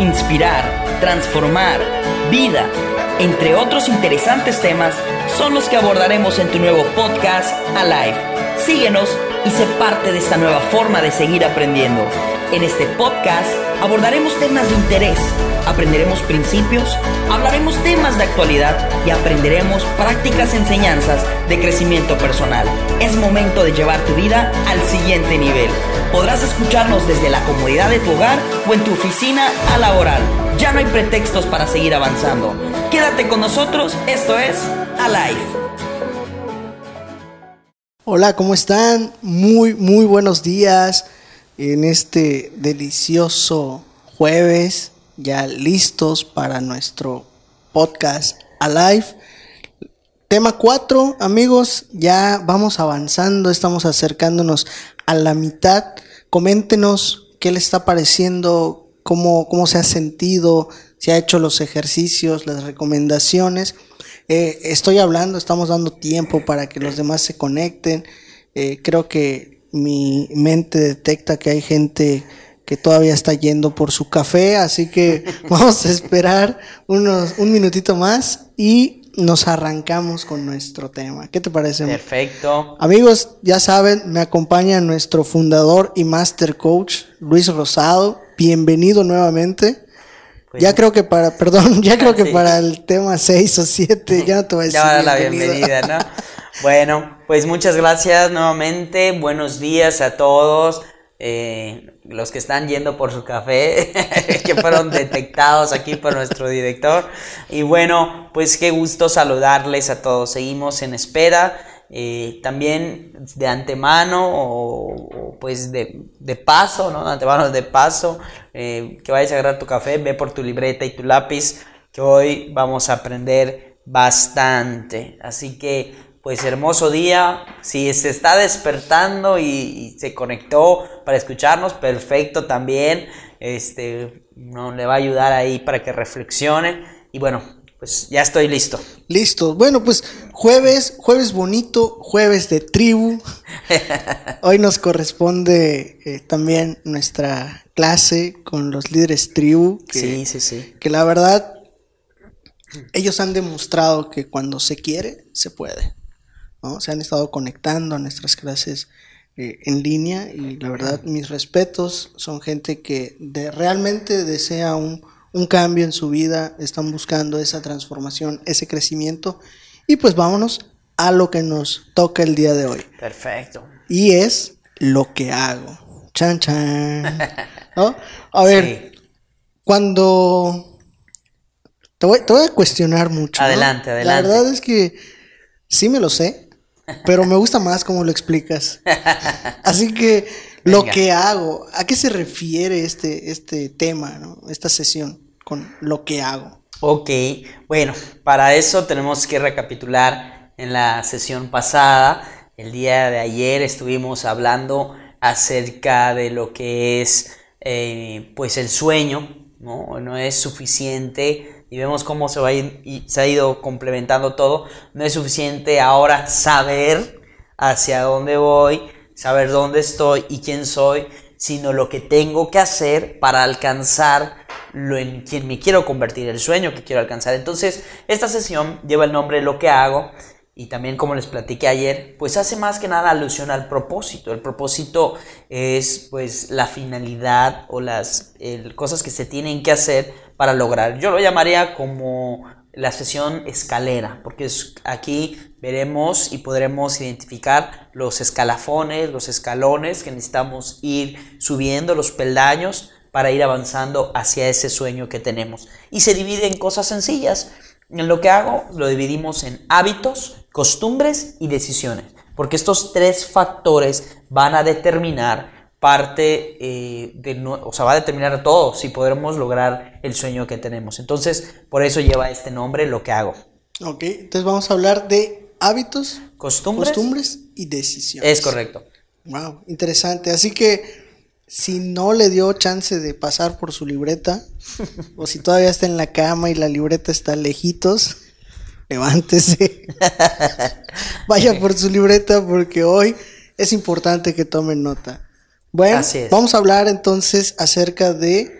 inspirar, transformar, vida, entre otros interesantes temas, son los que abordaremos en tu nuevo podcast Alive. Síguenos y sé parte de esta nueva forma de seguir aprendiendo. En este podcast abordaremos temas de interés, aprenderemos principios, hablaremos temas de actualidad y aprenderemos prácticas enseñanzas de crecimiento personal. Es momento de llevar tu vida al siguiente nivel. Podrás escucharnos desde la comodidad de tu hogar o en tu oficina a laboral. Ya no hay pretextos para seguir avanzando. Quédate con nosotros, esto es Alive. Hola, ¿cómo están? Muy, muy buenos días en este delicioso jueves, ya listos para nuestro podcast Alive. Tema 4, amigos, ya vamos avanzando, estamos acercándonos a la mitad. Coméntenos qué le está pareciendo, cómo, cómo se ha sentido, si ha hecho los ejercicios, las recomendaciones. Eh, estoy hablando, estamos dando tiempo para que los demás se conecten. Eh, creo que mi mente detecta que hay gente que todavía está yendo por su café, así que vamos a esperar unos, un minutito más y nos arrancamos con nuestro tema. ¿Qué te parece? Perfecto. Amigos, ya saben, me acompaña nuestro fundador y master coach, Luis Rosado. Bienvenido nuevamente. Pues ya creo que para, perdón, ya creo que para el tema 6 o 7 ya no te voy a decir. Ya la bienvenida, ¿no? Bueno, pues muchas gracias nuevamente. Buenos días a todos. Eh, los que están yendo por su café, que fueron detectados aquí por nuestro director. Y bueno, pues qué gusto saludarles a todos. Seguimos en espera. Eh, también de antemano o, pues de, paso, ¿no? De antemano de paso, eh, que vayas a agarrar tu café, ve por tu libreta y tu lápiz, que hoy vamos a aprender bastante. Así que pues hermoso día. Si se está despertando y, se conectó para escucharnos, perfecto también. Este, no le va a ayudar ahí para que reflexione. Y bueno, pues ya estoy listo. Listo. Bueno, pues jueves, jueves bonito, jueves de tribu. Hoy nos corresponde eh, también nuestra clase con los líderes tribu. sí, sí, sí. Que la verdad, ellos han demostrado que cuando se quiere, se puede. Se han estado conectando a nuestras clases eh, en línea y la verdad mis respetos, son gente que de, realmente desea un, cambio en su vida, están buscando esa transformación, ese crecimiento y pues vámonos a lo que nos toca el día de hoy. Perfecto. Y es lo que hago. Chan chan. A ver, cuando te voy, a cuestionar mucho. Adelante, adelante. La verdad es que sí me lo sé, pero me gusta más cómo lo explicas. Así que lo que hago, ¿a qué se refiere este, este tema, ¿no? esta sesión con lo que hago? Ok, bueno, para eso tenemos que recapitular en la sesión pasada. El día de ayer estuvimos hablando acerca de lo que es eh, pues el sueño, ¿no? No es suficiente y vemos cómo se, va y se ha ido complementando todo, no es suficiente ahora saber hacia dónde voy, saber dónde estoy y quién soy, sino lo que tengo que hacer para alcanzar lo en quien me quiero convertir, el sueño que quiero alcanzar. Entonces, esta sesión lleva el nombre Lo que hago y también como les platiqué ayer, pues hace más que nada alusión al propósito. El propósito es pues la finalidad o las cosas que se tienen que hacer para lograr. Yo lo llamaría como la sesión escalera, porque aquí veremos y podremos identificar los escalafones, los escalones que necesitamos ir subiendo, los peldaños para ir avanzando hacia ese sueño que tenemos. Y se divide en cosas sencillas. En lo que hago lo dividimos en hábitos, costumbres y decisiones, porque estos tres factores van a determinar parte eh, de, o sea, va a determinar todo si podremos lograr el sueño que tenemos. Entonces, por eso lleva este nombre, lo que hago. Ok, entonces vamos a hablar de hábitos, costumbres, costumbres y decisiones. Es correcto. Wow, interesante. Así que si no le dio chance de pasar por su libreta, o si todavía está en la cama y la libreta está lejitos, levántese. Vaya por su libreta porque hoy es importante que tomen nota. Bueno, vamos a hablar entonces acerca de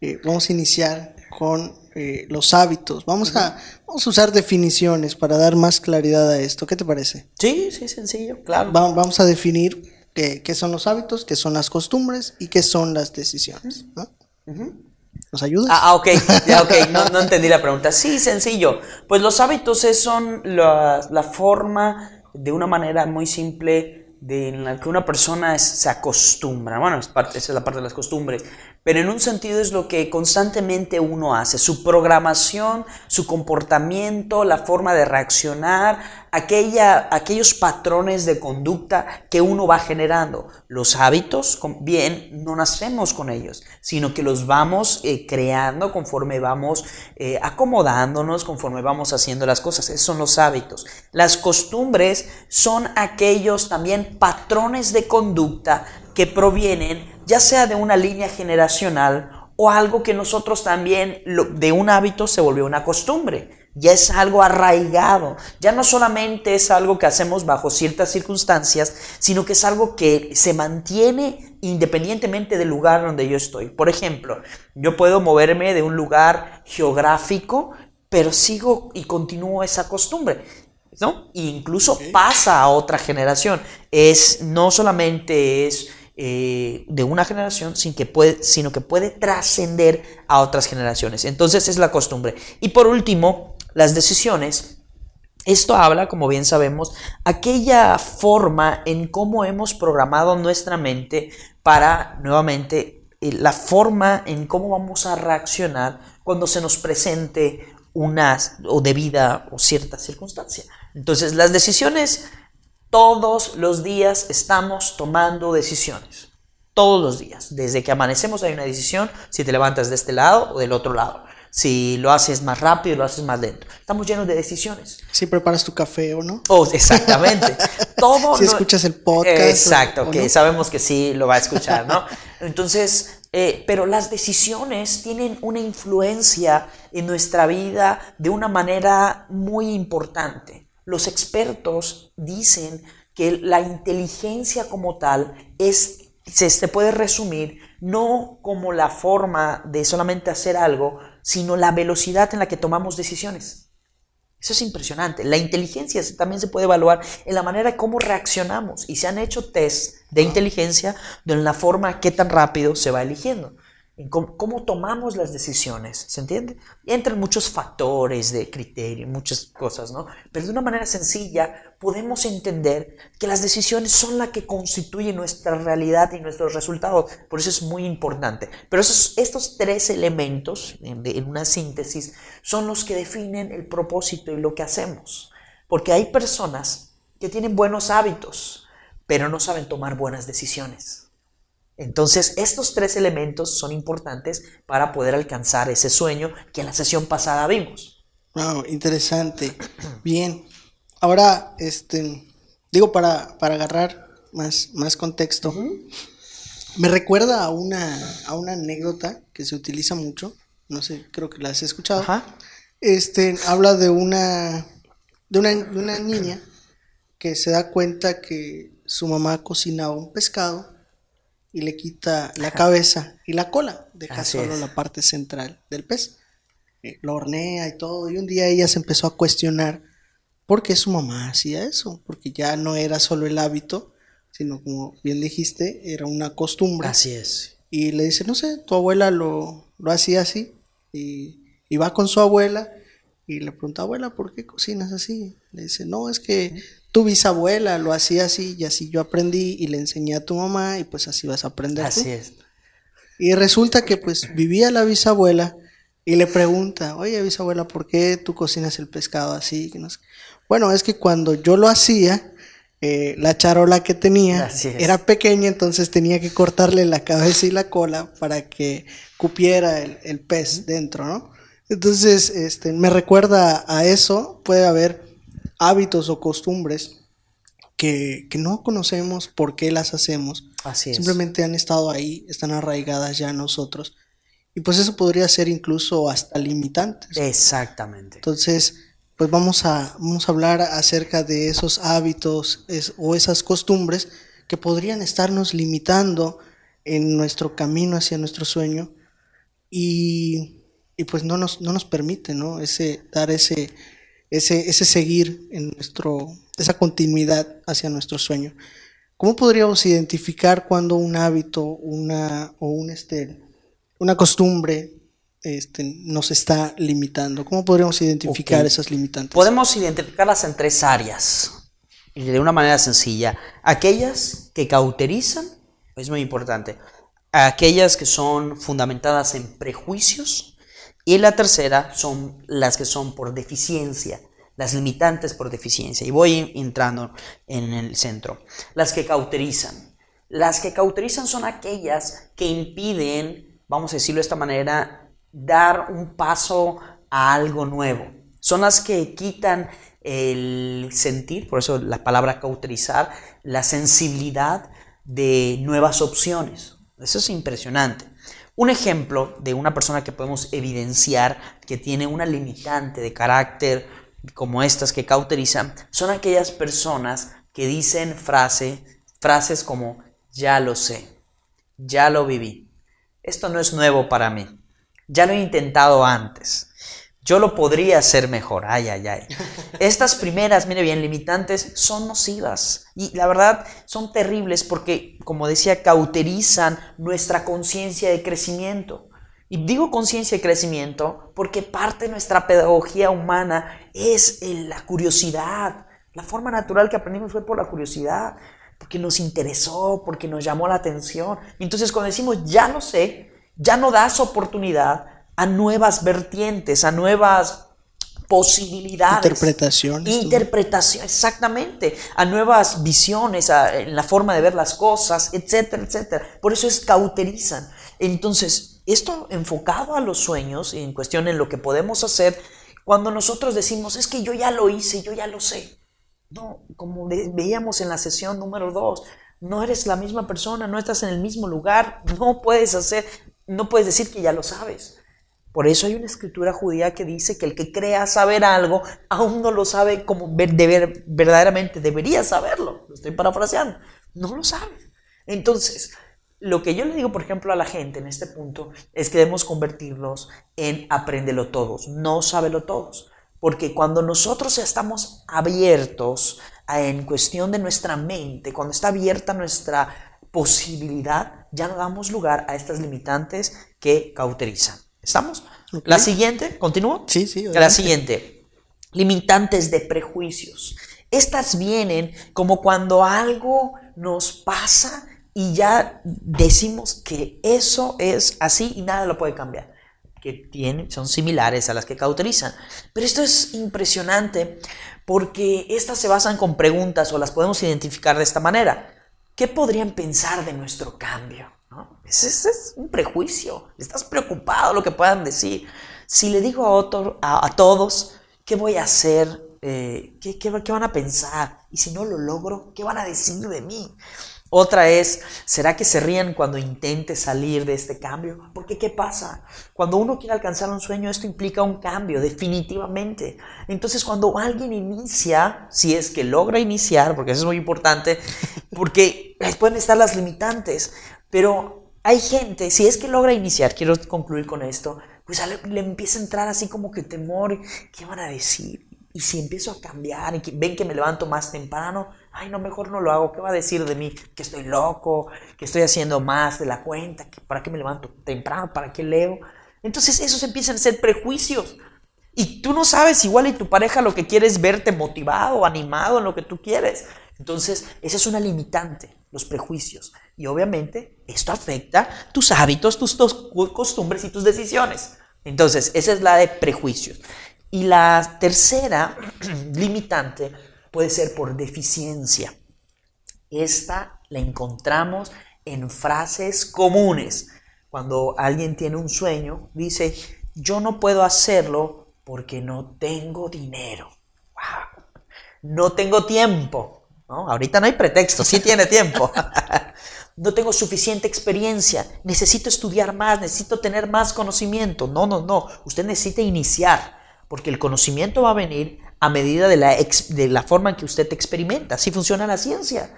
eh, vamos a iniciar con eh, los hábitos. Vamos a, vamos a usar definiciones para dar más claridad a esto. ¿Qué te parece? Sí, sí, sencillo, claro. Va- vamos a definir qué, qué son los hábitos, qué son las costumbres y qué son las decisiones. ¿no? ¿Nos ayudas? Ah, ah, ok, ya, ok, no, no entendí la pregunta. Sí, sencillo. Pues los hábitos son la, la forma de una manera muy simple de en la que una persona se acostumbra. Bueno, es parte, esa es la parte de las costumbres. Pero en un sentido es lo que constantemente uno hace. Su programación, su comportamiento, la forma de reaccionar, aquella, aquellos patrones de conducta que uno va generando. Los hábitos, bien, no nacemos con ellos, sino que los vamos eh, creando conforme vamos eh, acomodándonos, conforme vamos haciendo las cosas. Esos son los hábitos. Las costumbres son aquellos también patrones de conducta que provienen ya sea de una línea generacional o algo que nosotros también lo- de un hábito se volvió una costumbre. Ya es algo arraigado. Ya no solamente es algo que hacemos bajo ciertas circunstancias, sino que es algo que se mantiene independientemente del lugar donde yo estoy. Por ejemplo, yo puedo moverme de un lugar geográfico, pero sigo y continúo esa costumbre. ¿no? E incluso pasa a otra generación. Es, no solamente es eh, de una generación, sin que puede, sino que puede trascender a otras generaciones. Entonces es la costumbre. Y por último, las decisiones. Esto habla, como bien sabemos, aquella forma en cómo hemos programado nuestra mente para, nuevamente, eh, la forma en cómo vamos a reaccionar cuando se nos presente una o debida o cierta circunstancia. Entonces, las decisiones, todos los días estamos tomando decisiones. Todos los días. Desde que amanecemos hay una decisión si te levantas de este lado o del otro lado. Si lo haces más rápido, lo haces más lento. Estamos llenos de decisiones. Si preparas tu café o no. Oh, exactamente. Todo Si no- escuchas el podcast Exacto, o- que no. sabemos que sí lo va a escuchar, ¿no? Entonces, eh, pero las decisiones tienen una influencia en nuestra vida de una manera muy importante. Los expertos dicen que la inteligencia como tal es se, se puede resumir no como la forma de solamente hacer algo, sino la velocidad en la que tomamos decisiones. Eso es impresionante. La inteligencia también se puede evaluar en la manera como reaccionamos. Y se han hecho test de inteligencia de la forma que tan rápido se va eligiendo. En cómo, cómo tomamos las decisiones. ¿Se entiende? Entran muchos factores de criterio, muchas cosas, ¿no? Pero de una manera sencilla podemos entender que las decisiones son las que constituyen nuestra realidad y nuestros resultados. Por eso es muy importante. Pero esos, estos tres elementos, en, en una síntesis, son los que definen el propósito y lo que hacemos. Porque hay personas que tienen buenos hábitos, pero no saben tomar buenas decisiones. Entonces, estos tres elementos son importantes para poder alcanzar ese sueño que en la sesión pasada vimos. Wow, interesante. Bien. Ahora, este, digo para, para agarrar más, más contexto, me recuerda a una, a una anécdota que se utiliza mucho. No sé, creo que la has escuchado. Ajá. Este, habla de una, de una, de una niña que se da cuenta que su mamá cocinaba un pescado y le quita la cabeza y la cola, deja Así solo es. la parte central del pez. Eh, Lo hornea y todo, y un día ella se empezó a cuestionar por qué su mamá hacía eso, porque ya no era solo el hábito, sino como bien dijiste, era una costumbre. Así es. Y le dice, no sé, tu abuela lo, lo hacía así. Y, y va con su abuela y le pregunta, abuela, ¿por qué cocinas así? Le dice, no, es que tu bisabuela lo hacía así y así yo aprendí y le enseñé a tu mamá y pues así vas a aprender tú. Así es. Y resulta que pues vivía la bisabuela y le pregunta, oye bisabuela, ¿por qué tú cocinas el pescado así? Bueno, es que cuando yo lo hacía, eh, la charola que tenía era pequeña, entonces tenía que cortarle la cabeza y la cola para que cupiera el, el pez dentro, ¿no? Entonces, este, me recuerda a eso, puede haber hábitos o costumbres que, que no conocemos por qué las hacemos, Así es. Simplemente han estado ahí, están arraigadas ya en nosotros. Y pues eso podría ser incluso hasta limitantes. Exactamente. Entonces, pues vamos a, vamos a hablar acerca de esos hábitos es- o esas costumbres que podrían estarnos limitando en nuestro camino hacia nuestro sueño. y, y pues no nos, no nos permite, ¿no? Ese, dar ese, ese, ese seguir en nuestro, esa continuidad hacia nuestro sueño. ¿Cómo podríamos identificar cuando un hábito, una, o un, este, una costumbre este, nos está limitando? ¿Cómo podríamos identificar esas limitantes? Podemos identificarlas en tres áreas, y de una manera sencilla. Aquellas que cauterizan, es muy importante. Aquellas que son fundamentadas en prejuicios. Y la tercera son las que son por deficiencia, las limitantes por deficiencia. Y voy entrando en el centro. Las que cauterizan. Las que cauterizan son aquellas que impiden, vamos a decirlo de esta manera, dar un paso a algo nuevo. Son las que quitan el sentir, por eso la palabra cauterizar, la sensibilidad de nuevas opciones. Eso es impresionante. Un ejemplo de una persona que podemos evidenciar que tiene una limitante de carácter como estas que cauterizan son aquellas personas que dicen frase, frases como ya lo sé, ya lo viví, esto no es nuevo para mí, ya lo he intentado antes, yo lo podría hacer mejor, ay, ay, ay. Estas primeras, mire bien, limitantes son nocivas y la verdad son terribles porque, como decía, cauterizan nuestra conciencia de crecimiento. Y digo conciencia de crecimiento porque parte de nuestra pedagogía humana es el- la curiosidad. La forma natural que aprendimos fue por la curiosidad, porque nos interesó, porque nos llamó la atención. Entonces cuando decimos ya lo sé, ya no das oportunidad a nuevas vertientes, a nuevas posibilidades. Interpretaciones. Interpretación, exactamente. A nuevas visiones, a, en la forma de ver las cosas, etcétera, etcétera. Por eso es cauterizan. Entonces, esto enfocado a los sueños, en cuestión en lo que podemos hacer, cuando nosotros decimos, es que yo ya lo hice, yo ya lo sé. No, como ve- veíamos en la sesión número 2, no eres la misma persona, no estás en el mismo lugar, no puedes hacer, no puedes decir que ya lo sabes. Por eso hay una escritura judía que dice que el que crea saber algo aún no lo sabe como verdaderamente debería saberlo. Lo estoy parafraseando. No lo sabe. Entonces, lo que yo le digo, por ejemplo, a la gente en este punto es que debemos convertirlos en apréndelo todos, no sábelo todos. Porque cuando nosotros estamos abiertos a- en cuestión de nuestra mente, cuando está abierta nuestra posibilidad, ya no damos lugar a estas limitantes que cauterizan. ¿Estamos? La siguiente, ¿continúo? Sí, sí, La adelante. siguiente, limitantes de prejuicios. Estas vienen como cuando algo nos pasa y ya decimos que eso es así y nada lo puede cambiar. Que tienen, son similares a las que cauterizan. Pero esto es impresionante porque estas se basan con preguntas o las podemos identificar de esta manera. ¿Qué podrían pensar de nuestro cambio? ¿No? Ese, es un prejuicio. Estás preocupado lo que puedan decir. Si le digo a, otro, a, a todos, ¿qué voy a hacer? Eh, ¿qué, qué, qué van a pensar? Y si no lo logro, ¿qué van a decir de mí? Otra es, ¿será que se rían cuando intente salir de este cambio? Porque ¿qué pasa? Cuando uno quiere alcanzar un sueño, esto implica un cambio, definitivamente. Entonces, cuando alguien inicia, si es que logra iniciar, porque eso es muy importante, porque pueden estar las limitantes, pero hay gente, si es que logra iniciar, quiero concluir con esto, pues le empieza a entrar así como que temor, ¿qué van a decir? Y si empiezo a cambiar y que ven que me levanto más temprano, ay, no, mejor no lo hago. ¿Qué va a decir de mí? Que estoy loco, que estoy haciendo más de la cuenta, que para qué me levanto temprano, para qué leo. Entonces esos empiezan a ser prejuicios. Y tú no sabes igual y tu pareja lo que quiere es verte motivado, animado en lo que tú quieres. Entonces, esa es una limitante, los prejuicios. Y obviamente esto afecta tus hábitos, tus, tus costumbres y tus decisiones. Entonces, esa es la de prejuicios. Y la tercera limitante puede ser por deficiencia. Esta la encontramos en frases comunes. Cuando alguien tiene un sueño, dice, yo no puedo hacerlo porque no tengo dinero. Wow. No tengo tiempo. ¿no? Ahorita no hay pretexto, sí tiene tiempo. no tengo suficiente experiencia, necesito estudiar más, necesito tener más conocimiento. No, no, no. Usted necesita iniciar, porque el conocimiento va a venir a medida de la, de la forma en que usted experimenta. Así funciona la ciencia.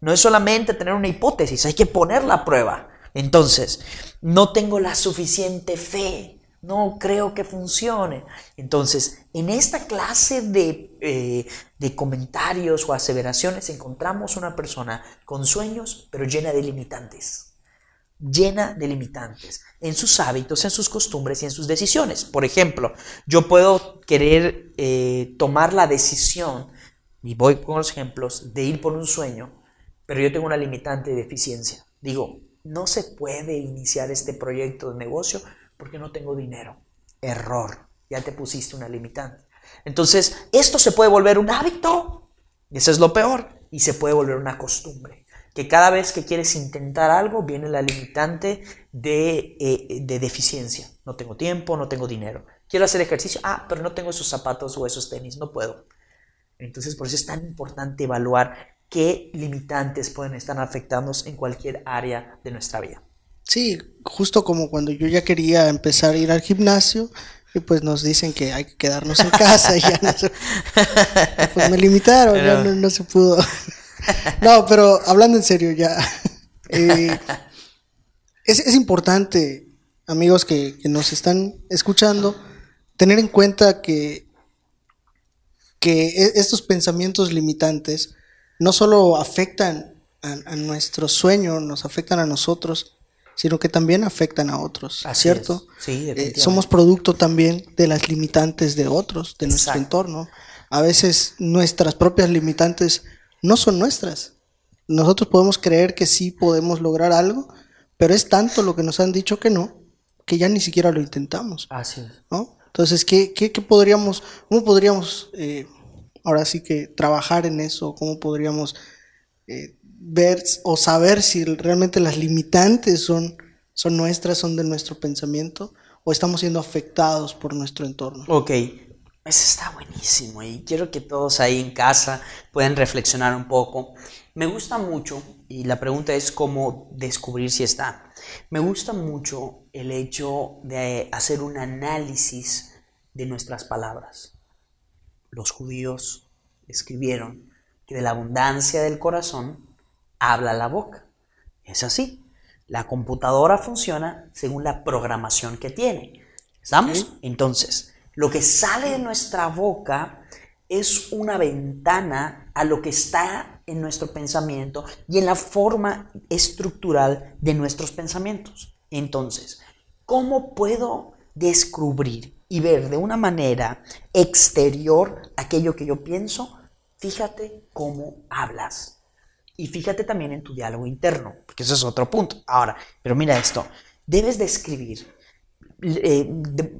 No es solamente tener una hipótesis, hay que ponerla a prueba. Entonces, no tengo la suficiente fe, no creo que funcione. Entonces, en esta clase de, eh, de comentarios o aseveraciones encontramos una persona con sueños, pero llena de limitantes llena de limitantes en sus hábitos, en sus costumbres y en sus decisiones. Por ejemplo, yo puedo querer eh, tomar la decisión, y voy con los ejemplos, de ir por un sueño, pero yo tengo una limitante de deficiencia. Digo, no se puede iniciar este proyecto de negocio porque no tengo dinero. Error, ya te pusiste una limitante. Entonces, esto se puede volver un hábito, y eso es lo peor, y se puede volver una costumbre que cada vez que quieres intentar algo viene la limitante de, eh, de, deficiencia. No tengo tiempo, no tengo dinero. Quiero hacer ejercicio, ah, pero no tengo esos zapatos o esos tenis, no puedo. Entonces, por eso es tan importante evaluar qué limitantes pueden estar afectándonos en cualquier área de nuestra vida. Sí, justo como cuando yo ya quería empezar a ir al gimnasio, y pues nos dicen que hay que quedarnos en casa y ya no se, pues me limitaron, ya no, no se pudo. No, pero hablando en serio ya. Eh, es, importante, amigos que, nos están escuchando, tener en cuenta que, que e, estos pensamientos limitantes no solo afectan a, nuestro sueño, nos afectan a nosotros, sino que también afectan a otros, ¿cierto? Sí, eh, somos producto también de las limitantes de otros, de nuestro entorno. A veces nuestras propias limitantes no son nuestras. Nosotros podemos creer que sí podemos lograr algo, pero es tanto lo que nos han dicho que no, que ya ni siquiera lo intentamos. Así es. ¿no? Entonces, ¿qué, qué, podríamos, cómo podríamos eh, ahora sí que trabajar en eso? ¿Cómo podríamos eh, ver o saber si realmente las limitantes son, son nuestras, son de nuestro pensamiento o estamos siendo afectados por nuestro entorno? Ok, eso está buenísimo y quiero que todos ahí en casa puedan reflexionar un poco. Me gusta mucho, y la pregunta es cómo descubrir si está. Me gusta mucho el hecho de hacer un análisis de nuestras palabras. Los judíos escribieron que de la abundancia del corazón habla la boca. Es así. La computadora funciona según la programación que tiene. ¿Estamos? Entonces, lo que sale de nuestra boca es una ventana a lo que está en nuestro pensamiento y en la forma estructural de nuestros pensamientos. Entonces, ¿cómo puedo descubrir y ver de una manera exterior aquello que yo pienso? Fíjate cómo hablas. Y fíjate también en tu diálogo interno, porque eso es otro punto. Ahora, pero mira esto, debes describir eh,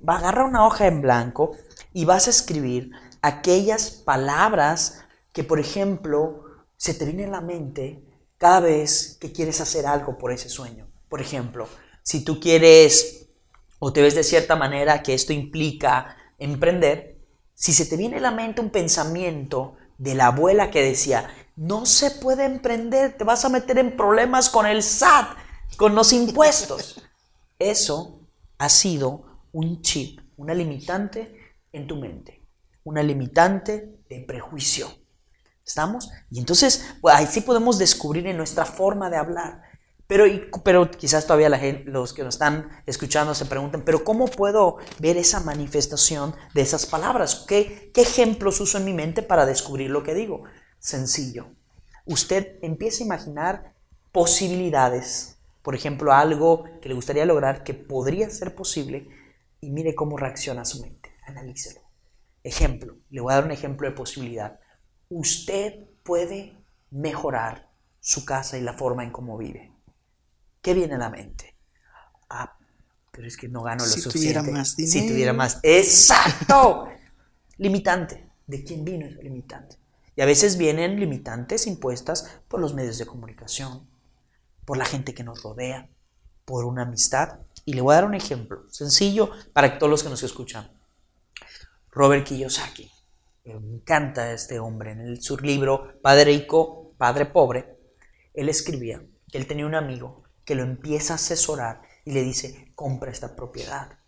agarra una hoja en blanco y vas a escribir aquellas palabras que, por ejemplo, se te vienen a la mente cada vez que quieres hacer algo por ese sueño. Por ejemplo, si tú quieres o te ves de cierta manera que esto implica emprender, si se te viene a la mente un pensamiento de la abuela que decía, no se puede emprender, te vas a meter en problemas con el SAT, con los impuestos. Eso ha sido un chip, una limitante en tu mente, una limitante de prejuicio. ¿Estamos? Y entonces, pues, ahí sí podemos descubrir en nuestra forma de hablar. Pero, pero quizás todavía la gente, los que nos están escuchando se preguntan, pero ¿cómo puedo ver esa manifestación de esas palabras? ¿Qué, ¿Qué ejemplos uso en mi mente para descubrir lo que digo? Sencillo. Usted empieza a imaginar posibilidades por ejemplo, algo que le gustaría lograr que podría ser posible y mire cómo reacciona su mente. Analícelo. Ejemplo, le voy a dar un ejemplo de posibilidad. Usted puede mejorar su casa y la forma en cómo vive. ¿Qué viene a la mente? Ah, pero es que no gano lo si suficiente. Tuviera más dinero. Si tuviera más. ¡Exacto! limitante. ¿De quién vino ese limitante? Y a veces vienen limitantes impuestas por los medios de comunicación, por la gente que nos rodea, por una amistad. Y le voy a dar un ejemplo sencillo para todos los que nos escuchan. Robert Kiyosaki. Me encanta este hombre. En su libro Padre Rico, Padre Pobre, él escribía que él tenía un amigo que lo empieza a asesorar y le dice, compra esta propiedad.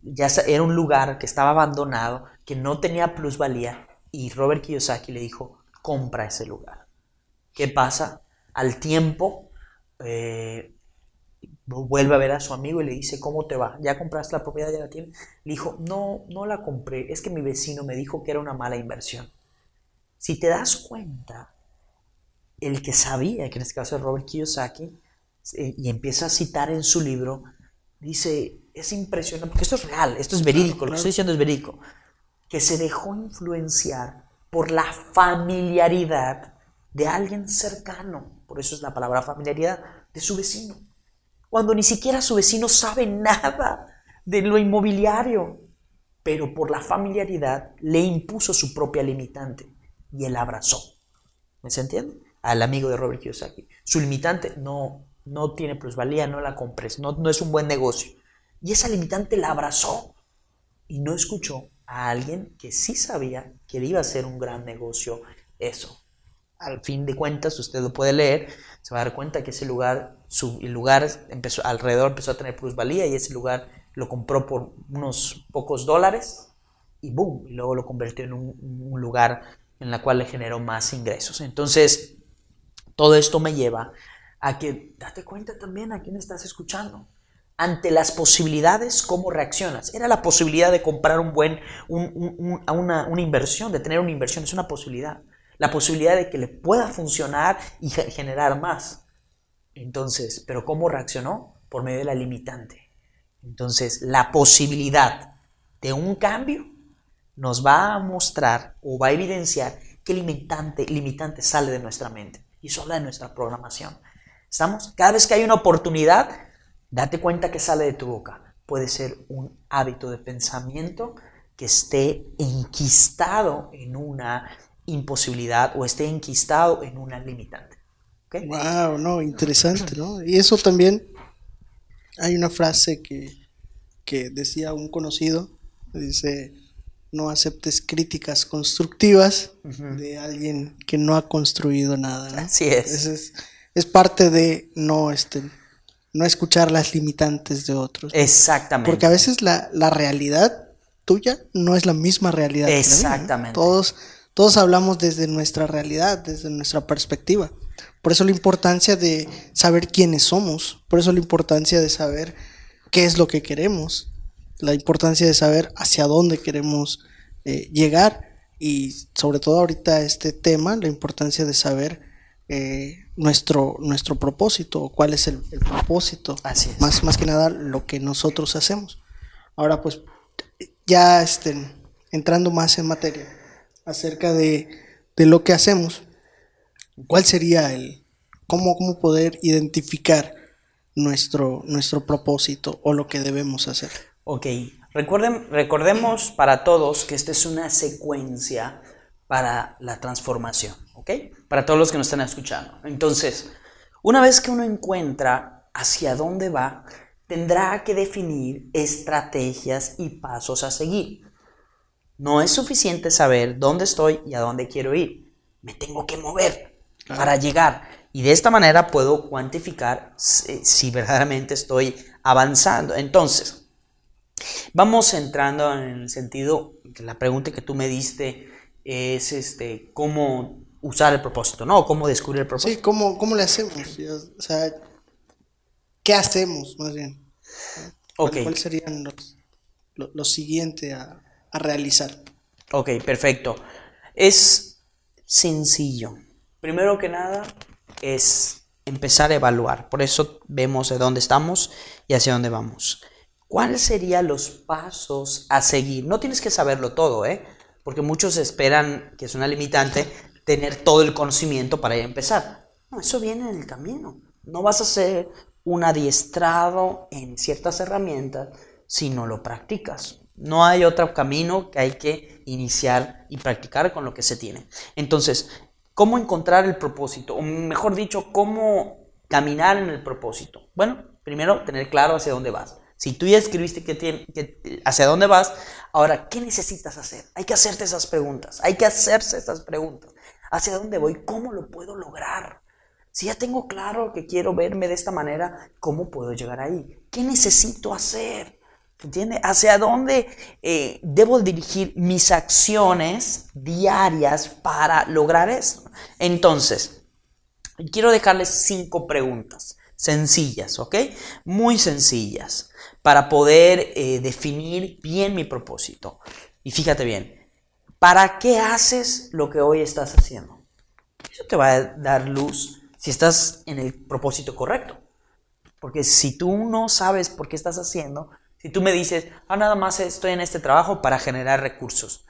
Ya era un lugar que estaba abandonado, que no tenía plusvalía, y Robert Kiyosaki le dijo, compra ese lugar. ¿Qué pasa? Al tiempo eh, vuelve a ver a su amigo y le dice, ¿cómo te va? ¿Ya compraste la propiedad? ¿Ya la tienes? Le dijo, no, no la compré, es que mi vecino me dijo que era una mala inversión. Si te das cuenta, el que sabía, que en este caso es Robert Kiyosaki, eh, y empieza a citar en su libro, dice, es impresionante, porque esto es real, esto es verídico, lo que estoy diciendo es verídico, que se dejó influenciar por la familiaridad de alguien cercano, por eso es la palabra familiaridad, de su vecino cuando ni siquiera su vecino sabe nada de lo inmobiliario, pero por la familiaridad le impuso su propia limitante y él abrazó. ¿Me se entiende? Al amigo de Robert Kiyosaki. Su limitante no, no tiene plusvalía, no la compres, no, no es un buen negocio. Y esa limitante la abrazó y no escuchó a alguien que sí sabía que iba a ser un gran negocio eso al fin de cuentas, usted lo puede leer, se va a dar cuenta que ese lugar, su lugar empezó, alrededor empezó a tener plusvalía y ese lugar lo compró por unos pocos dólares y boom, y luego lo convirtió en un, lugar en la cual le generó más ingresos. Entonces, todo esto me lleva a que date cuenta también a quién estás escuchando. Ante las posibilidades, ¿cómo reaccionas? Era la posibilidad de comprar un buen, una, una inversión, de tener una inversión, es una posibilidad la posibilidad de que le pueda funcionar y generar más. Entonces, ¿pero cómo reaccionó? Por medio de la limitante. Entonces, la posibilidad de un cambio nos va a mostrar o va a evidenciar que limitante, limitante sale de nuestra mente y sale de nuestra programación. ¿Estamos? Cada vez que hay una oportunidad, date cuenta que sale de tu boca. Puede ser un hábito de pensamiento que esté enquistado en una imposibilidad o esté enquistado en una limitante. Wow, no, interesante, ¿no? Y eso también hay una frase que, que decía un conocido, dice, no aceptes críticas constructivas de alguien que no ha construido nada. ¿no? Así es. Es, es. parte de no, este, no escuchar las limitantes de otros. Exactamente. Porque a veces la, la realidad tuya no es la misma realidad. Exactamente. Todos todos hablamos desde nuestra realidad, desde nuestra perspectiva. Por eso la importancia de saber quiénes somos, por eso la importancia de saber qué es lo que queremos, la importancia de saber hacia dónde queremos eh, llegar y sobre todo ahorita este tema, la importancia de saber eh, nuestro, nuestro propósito, cuál es el, propósito, Más, más que nada lo que nosotros hacemos. Ahora pues ya estén entrando más en materia acerca de, lo que hacemos, ¿cuál sería el, cómo, cómo poder identificar nuestro, nuestro propósito o lo que debemos hacer? Ok, Recuerden, recordemos para todos que esta es una secuencia para la transformación, ¿ok? Para todos los que nos están escuchando. Entonces, una vez que uno encuentra hacia dónde va, tendrá que definir estrategias y pasos a seguir. No es suficiente saber dónde estoy y a dónde quiero ir. Me tengo que mover para llegar. Y de esta manera puedo cuantificar si, verdaderamente estoy avanzando. Entonces, vamos entrando en el sentido, que la pregunta que tú me diste es este, cómo usar el propósito, ¿no? ¿Cómo descubrir el propósito? Sí, ¿cómo, cómo le hacemos? O sea, ¿qué hacemos más bien? Okay. ¿Cuál serían los, lo siguiente a, realizar. Ok, perfecto. Es sencillo. Primero que nada es empezar a evaluar. Por eso vemos de dónde estamos y hacia dónde vamos. ¿Cuáles serían los pasos a seguir? No tienes que saberlo todo, ¿eh? Porque muchos esperan, que es una limitante, tener todo el conocimiento para empezar. Eso viene en el camino. No vas a ser un adiestrado en ciertas herramientas si no lo practicas. No hay otro camino que hay que iniciar y practicar con lo que se tiene. Entonces, ¿cómo encontrar el propósito? O mejor dicho, ¿cómo caminar en el propósito? Bueno, primero tener claro hacia dónde vas. Si tú ya escribiste que, hacia dónde vas, ahora, ¿qué necesitas hacer? Hay que hacerte esas preguntas. Hay que hacerse esas preguntas. ¿Hacia dónde voy? ¿Cómo lo puedo lograr? Si ya tengo claro que quiero verme de esta manera, ¿cómo puedo llegar ahí? ¿Qué necesito hacer? ¿Entiende? ¿Hacia dónde eh, debo dirigir mis acciones diarias para lograr esto? Entonces, quiero dejarles cinco preguntas. sencillas, ¿ok? Muy sencillas para poder eh, definir bien mi propósito. Y fíjate bien, ¿para qué haces lo que hoy estás haciendo? Eso te va a dar luz si estás en el propósito correcto. Porque si tú no sabes por qué estás haciendo, si tú me dices, ah, nada más estoy en este trabajo para generar recursos.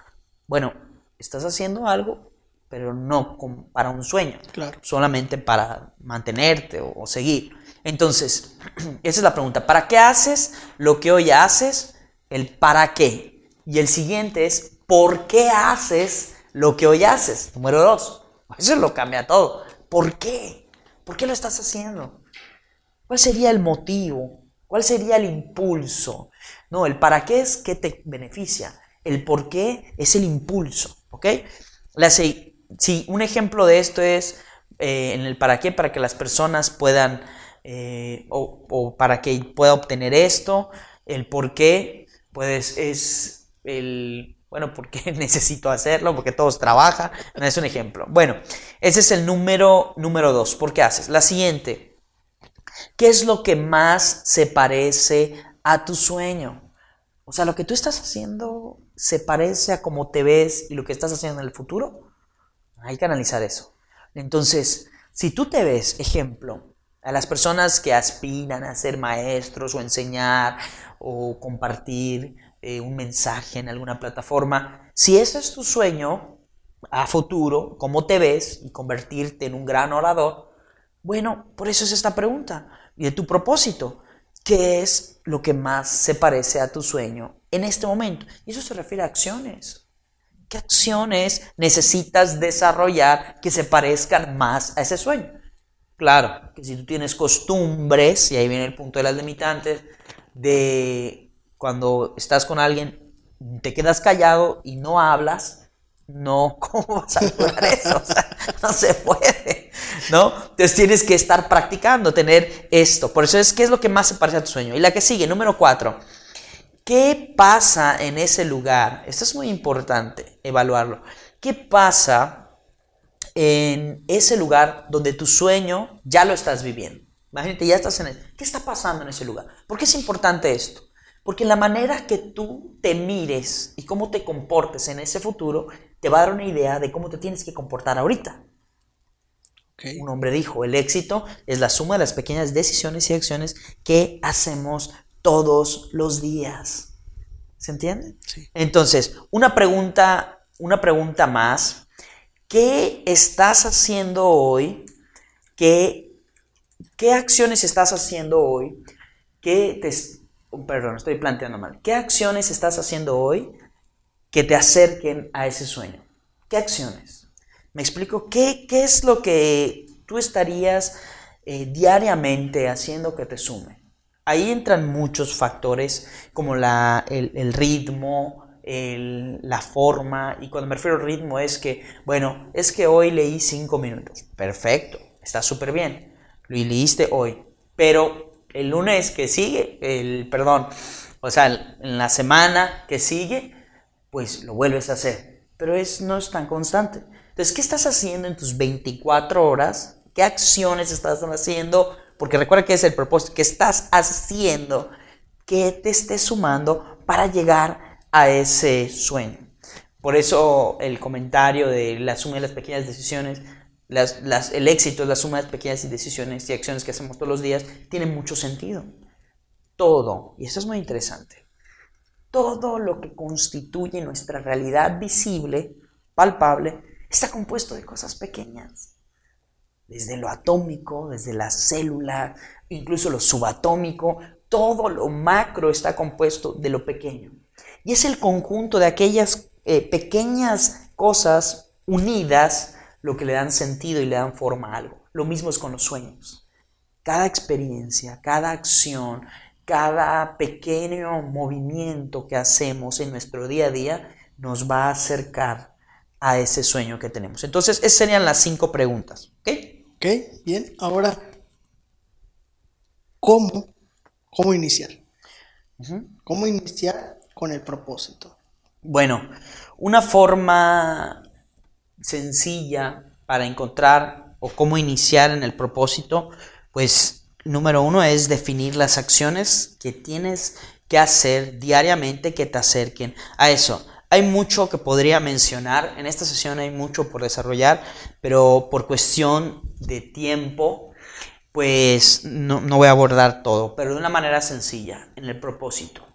Bueno, estás haciendo algo, pero no para un sueño. Claro. Solamente para mantenerte o, seguir. Entonces, esa es la pregunta. ¿Para qué haces lo que hoy haces? El para qué. Y el siguiente es, ¿por qué haces lo que hoy haces? Número dos. Eso lo cambia todo. ¿Por qué? ¿Por qué lo estás haciendo? ¿Cuál sería el motivo? ¿Cuál sería el impulso? No, el para qué es que te beneficia. El por qué es el impulso. ¿Ok? La, si, un ejemplo de esto es eh, en el para qué, para que las personas puedan, eh, o, para que pueda obtener esto, el por qué, pues es el, bueno, porque necesito hacerlo, porque todos trabajan, es un ejemplo. Bueno, ese es el número, número dos. ¿Por qué haces? La siguiente, ¿Qué es lo que más se parece a tu sueño? O sea, lo que tú estás haciendo se parece a cómo te ves y lo que estás haciendo en el futuro. Hay que analizar eso. Entonces, si tú te ves, ejemplo, a las personas que aspiran a ser maestros o enseñar o compartir eh, un mensaje en alguna plataforma, si ese es tu sueño a futuro, cómo te ves y convertirte en un gran orador, bueno, por eso es esta pregunta. Y de tu propósito. ¿Qué es lo que más se parece a tu sueño en este momento? Y eso se refiere a acciones. ¿Qué acciones necesitas desarrollar que se parezcan más a ese sueño? Claro, que si tú tienes costumbres, y ahí viene el punto de las limitantes, de cuando estás con alguien, te quedas callado y no hablas, no, ¿cómo vas a lograr eso? O sea, no se puede, ¿no? Entonces tienes que estar practicando, tener esto. Por eso es, ¿qué es lo que más se parece a tu sueño? Y la que sigue, número cuatro. ¿Qué pasa en ese lugar? Esto es muy importante, evaluarlo. ¿Qué pasa en ese lugar donde tu sueño ya lo estás viviendo? Imagínate, ya estás en él. ¿Qué está pasando en ese lugar? ¿Por qué es importante esto? Porque la manera que tú te mires y cómo te comportes en ese futuro te va a dar una idea de cómo te tienes que comportar ahorita. Un hombre dijo, el éxito es la suma de las pequeñas decisiones y acciones que hacemos todos los días. ¿Se entiende? Sí. Entonces, una pregunta, una pregunta más. ¿Qué estás haciendo hoy? ¿Qué, qué acciones estás haciendo hoy? ¿Qué te, perdón, estoy planteando mal. ¿Qué acciones estás haciendo hoy que te acerquen a ese sueño? ¿Qué acciones? Me explico, ¿qué, qué es lo que tú estarías eh, diariamente haciendo que te sume? Ahí entran muchos factores como la, el, ritmo, la forma, y cuando me refiero al ritmo es que, bueno, es que hoy leí cinco minutos. Perfecto, está súper bien. Lo leíste hoy, pero el lunes que sigue, el perdón, o sea, en la semana que sigue, pues lo vuelves a hacer. Pero es, no es tan constante. Entonces, ¿qué estás haciendo en tus 24 horas? ¿Qué acciones estás haciendo? Porque recuerda que es el propósito, que estás haciendo que te esté sumando para llegar a ese sueño. Por eso el comentario de la suma de las pequeñas decisiones el éxito la suma de pequeñas decisiones y acciones que hacemos todos los días, tiene mucho sentido. Todo, y eso es muy interesante, todo lo que constituye nuestra realidad visible, palpable, está compuesto de cosas pequeñas. Desde lo atómico, desde la célula, incluso lo subatómico, todo lo macro está compuesto de lo pequeño. Y es el conjunto de aquellas eh, pequeñas cosas unidas lo que le dan sentido y le dan forma a algo. Lo mismo es con los sueños. Cada experiencia, cada acción, cada pequeño movimiento que hacemos en nuestro día a día nos va a acercar a ese sueño que tenemos. Entonces, esas serían las cinco preguntas. ¿Ok? Ok, bien. Ahora, ¿cómo, cómo iniciar? ¿Cómo iniciar con el propósito? Bueno, una forma sencilla para encontrar o cómo iniciar en el propósito, pues número uno es definir las acciones que tienes que hacer diariamente que te acerquen a eso. Hay mucho que podría mencionar, en esta sesión hay mucho por desarrollar, pero por cuestión de tiempo, pues no, no voy a abordar todo, pero de una manera sencilla, en el propósito.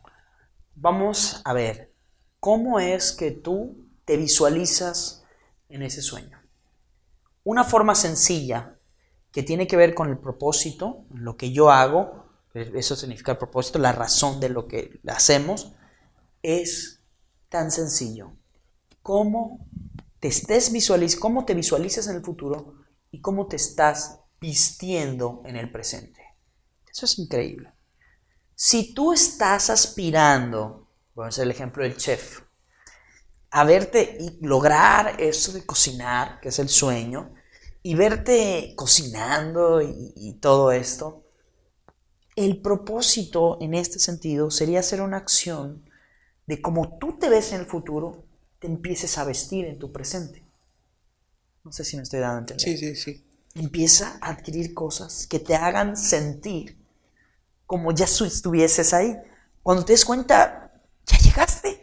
Vamos a ver, ¿cómo es que tú te visualizas en ese sueño? Una forma sencilla que tiene que ver con el propósito, lo que yo hago, eso significa el propósito, la razón de lo que hacemos, es tan sencillo. Cómo te estés visualiz cómo te visualizas en el futuro y cómo te estás vistiendo en el presente. Eso es increíble. Si tú estás aspirando, vamos a hacer el ejemplo del chef, a verte y lograr eso de cocinar, que es el sueño, y verte cocinando y, todo esto, el propósito en este sentido sería hacer una acción de cómo tú te ves en el futuro, te empieces a vestir en tu presente. No sé si me estoy dando a entender. Sí, sí, sí. Empieza a adquirir cosas que te hagan sentir como ya estuvieses ahí. Cuando te des cuenta, ya llegaste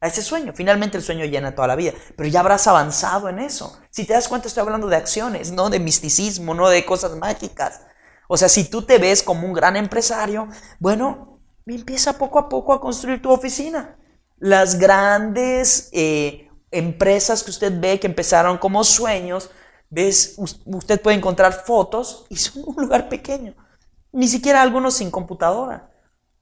a ese sueño. Finalmente el sueño llena toda la vida, pero ya habrás avanzado en eso. Si te das cuenta, estoy hablando de acciones, no de misticismo, no de cosas mágicas. O sea, si tú te ves como un gran empresario, bueno, empieza poco a poco a construir tu oficina. Las grandes eh, empresas que usted ve que empezaron como sueños, ves, usted puede encontrar fotos y son un lugar pequeño. Ni siquiera algunos sin computadora.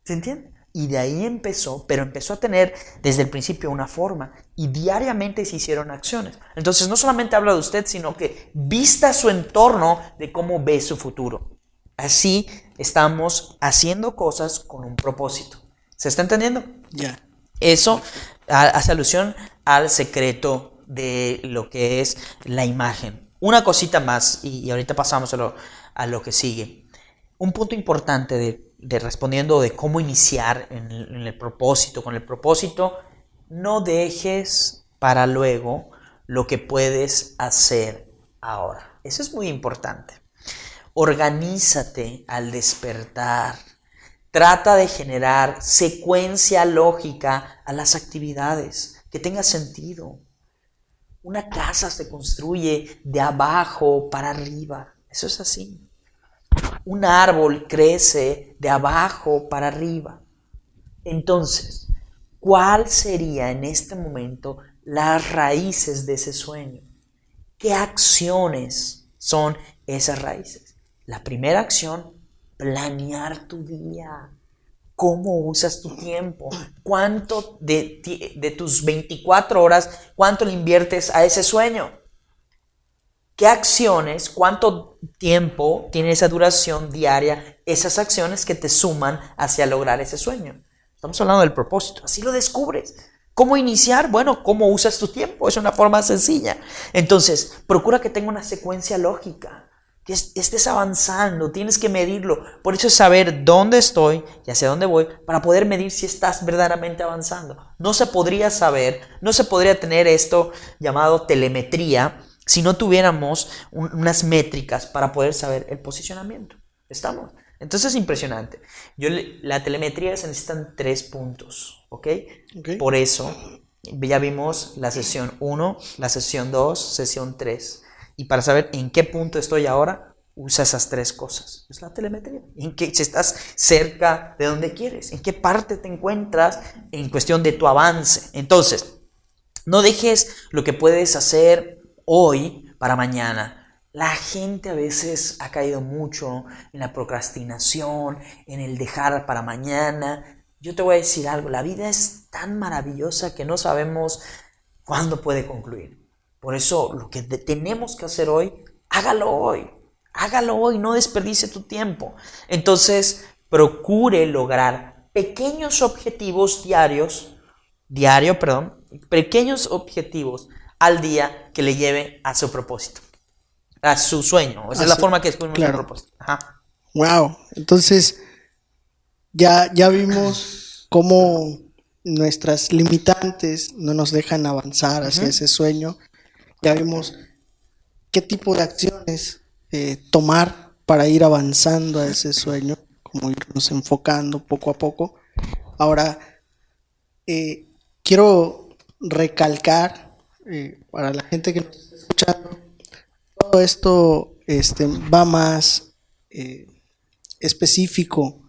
¿Se entiende? Y de ahí empezó, pero empezó a tener desde el principio una forma y diariamente se hicieron acciones. Entonces no solamente habla de usted, sino que vista su entorno de cómo ve su futuro. Así estamos haciendo cosas con un propósito. ¿Se está entendiendo? Ya. Eso hace alusión al secreto de lo que es la imagen. Una cosita más, y, ahorita pasamos a lo, a lo que sigue. Un punto importante de respondiendo de cómo iniciar en el, propósito, con el propósito, no dejes para luego lo que puedes hacer ahora. Eso es muy importante. Organízate al despertar. Trata de generar secuencia lógica a las actividades, que tenga sentido. Una casa se construye de abajo para arriba. Eso es así un árbol crece de abajo para arriba. Entonces, ¿cuál sería en este momento las raíces de ese sueño? ¿Qué acciones son esas raíces? La primera acción, planear tu día. ¿Cómo usas tu tiempo? ¿Cuánto de, tus 24 horas, cuánto le inviertes a ese sueño? ¿Qué acciones, cuánto tiempo tiene esa duración diaria, esas acciones que te suman hacia lograr ese sueño? Estamos hablando del propósito, así lo descubres. ¿Cómo iniciar? Bueno, ¿cómo usas tu tiempo? Es una forma sencilla. Entonces, procura que tenga una secuencia lógica, que estés avanzando, tienes que medirlo. Por eso es saber dónde estoy y hacia dónde voy para poder medir si estás verdaderamente avanzando. No se podría saber, no se podría tener esto llamado telemetría si no tuviéramos unas métricas para poder saber el posicionamiento. ¿Estamos? Entonces es impresionante. Yo, la telemetría se necesitan tres puntos, ¿ok? Por eso ya vimos la sesión 1, la sesión 2, sesión 3. Y para saber en qué punto estoy ahora, usa esas tres cosas. Es la telemetría. En qué, si estás cerca de donde quieres, en qué parte te encuentras en cuestión de tu avance. Entonces, no dejes lo que puedes hacer hoy para mañana. La gente a veces ha caído mucho en la procrastinación, en el dejar para mañana. Yo te voy a decir algo, la vida es tan maravillosa que no sabemos cuándo puede concluir. Por eso lo que tenemos que hacer hoy, hágalo hoy. Hágalo hoy, no desperdice tu tiempo. Entonces, procure lograr pequeños objetivos diarios, diario, perdón, pequeños objetivos al día que le lleve a su propósito, a su sueño. Esa es la forma que descubrimos claro. propósito. Wow. Entonces, ya, ya vimos cómo nuestras limitantes no nos dejan avanzar hacia ese sueño. Ya vimos qué tipo de acciones eh, tomar para ir avanzando a ese sueño, como irnos enfocando poco a poco. Ahora, eh, quiero recalcar eh, para la gente que nos está escuchando, todo esto este, va más eh, específico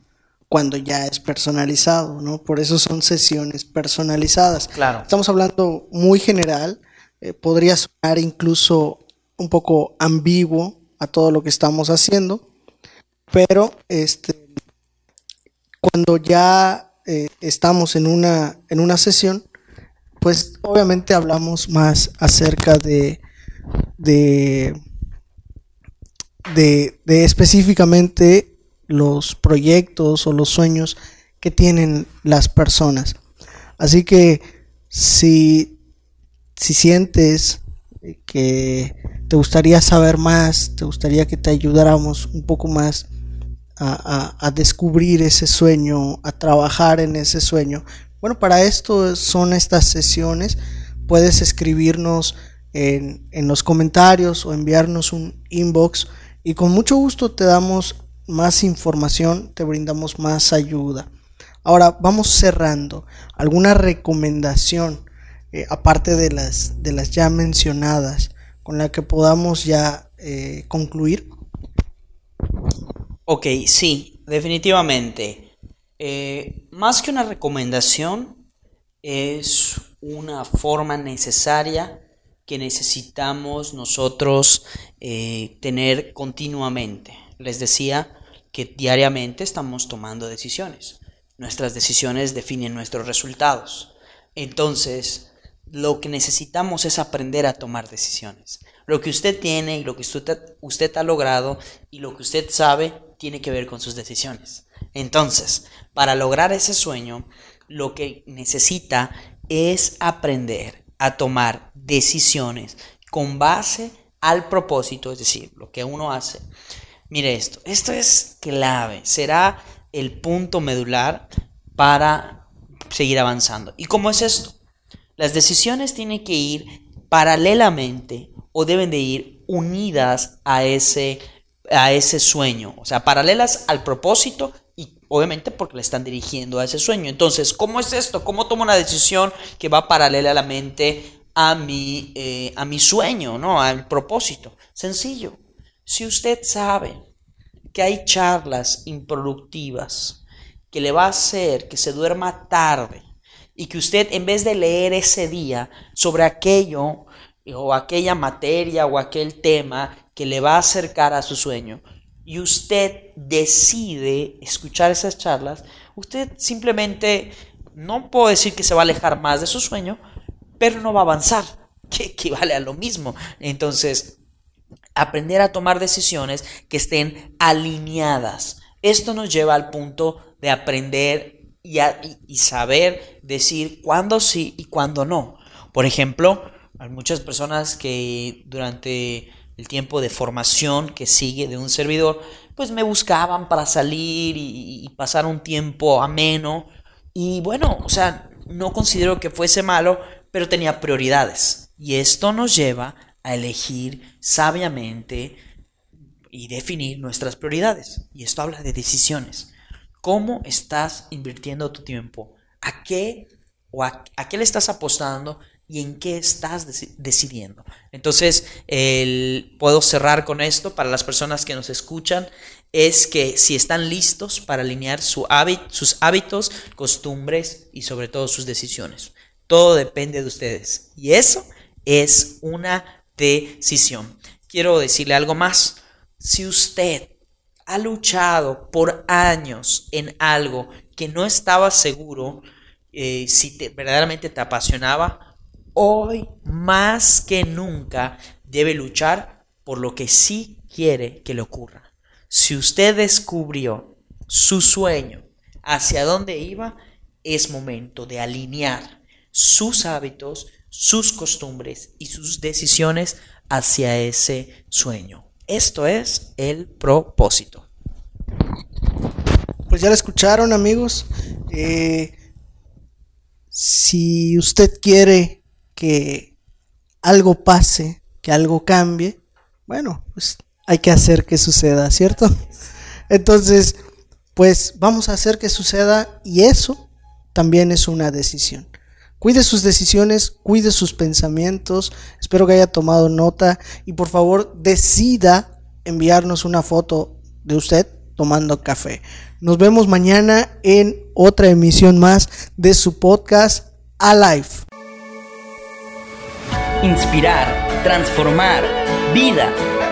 cuando ya es personalizado, ¿no? Por eso son sesiones personalizadas. Claro. Estamos hablando muy general, eh, podría sonar incluso un poco ambiguo a todo lo que estamos haciendo, pero este, cuando ya eh, estamos en una, en una sesión, pues obviamente hablamos más acerca de, de, de, específicamente los proyectos o los sueños que tienen las personas. Así que si, si sientes que te gustaría saber más, te gustaría que te ayudáramos un poco más a, a, a, descubrir ese sueño, a trabajar en ese sueño. Bueno, para esto son estas sesiones. Puedes escribirnos en, en los comentarios o enviarnos un inbox y con mucho gusto te damos más información, te brindamos más ayuda. Ahora vamos cerrando. ¿Alguna recomendación, eh, aparte de las, de las ya mencionadas, con la que podamos ya eh, concluir? Ok, sí, definitivamente. Eh, más que una recomendación, es una forma necesaria que necesitamos nosotros eh, tener continuamente. Les decía, que diariamente estamos tomando decisiones. Nuestras decisiones definen nuestros resultados. Entonces, lo que necesitamos es aprender a tomar decisiones. Lo que usted tiene y lo que usted, usted ha logrado y lo que usted sabe tiene que ver con sus decisiones. Entonces, para lograr ese sueño, lo que necesita es aprender a tomar decisiones con base al propósito, es decir, lo que uno hace Mire esto, esto es clave, será el punto medular para seguir avanzando. ¿Y cómo es esto? Las decisiones tienen que ir paralelamente o deben de ir unidas a ese, a ese sueño, o sea, paralelas al propósito y obviamente porque le están dirigiendo a ese sueño. Entonces, ¿cómo es esto? ¿Cómo tomo una decisión que va paralelamente a mi, eh, a mi sueño, ¿no? al propósito? Sencillo si usted sabe que hay charlas improductivas que le va a hacer que se duerma tarde y que usted en vez de leer ese día sobre aquello o aquella materia o aquel tema que le va a acercar a su sueño y usted decide escuchar esas charlas, usted simplemente no puedo decir que se va a alejar más de su sueño, pero no va a avanzar, que equivale a lo mismo. Entonces, aprender a tomar decisiones que estén alineadas. Esto nos lleva al punto de aprender y, saber decir cuándo sí y cuándo no. Por ejemplo, hay muchas personas que durante el tiempo de formación que sigue de un servidor, pues me buscaban para salir y, pasar un tiempo ameno. Y bueno, o sea, no considero que fuese malo, pero tenía prioridades. Y esto nos lleva a elegir sabiamente y definir nuestras prioridades. Y esto habla de decisiones. ¿Cómo estás invirtiendo tu tiempo? ¿A qué o a, qué le estás apostando y en qué estás decidiendo? Entonces, el, puedo cerrar con esto para las personas que nos escuchan. Es que si están listos para alinear su sus hábitos, costumbres y sobre todo sus decisiones. Todo depende de ustedes. Y eso es una decisión. Quiero decirle algo más. Si usted ha luchado por años en algo que no estaba seguro, eh, si te, verdaderamente te apasionaba, hoy más que nunca debe luchar por lo que sí quiere que le ocurra. Si usted descubrió su sueño, hacia dónde iba, es momento de alinear sus hábitos, sus costumbres y sus decisiones hacia ese sueño. Esto es el propósito. Pues ya lo escucharon amigos. Eh, si usted quiere que algo pase, que algo cambie, bueno, pues hay que hacer que suceda, ¿cierto? Entonces, pues vamos a hacer que suceda y eso también es una decisión. Cuide sus decisiones, cuide sus pensamientos. Espero que haya tomado nota y por favor decida enviarnos una foto de usted tomando café. Nos vemos mañana en otra emisión más de su podcast Alive. Inspirar, transformar, vida,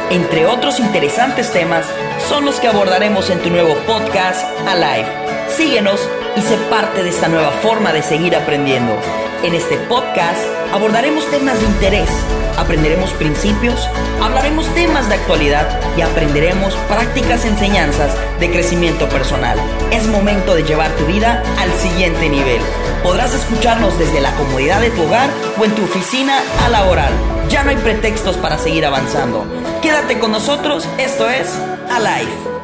entre otros interesantes temas, son los que abordaremos en tu nuevo podcast Alive. Síguenos y sé parte de esta nueva forma de seguir aprendiendo. En este podcast abordaremos temas de interés, aprenderemos principios, hablaremos temas de actualidad y aprenderemos prácticas enseñanzas de crecimiento personal. Es momento de llevar tu vida al siguiente nivel. Podrás escucharnos desde la comodidad de tu hogar o en tu oficina a la oral. Ya no hay pretextos para seguir avanzando. Quédate con nosotros, esto es Alive.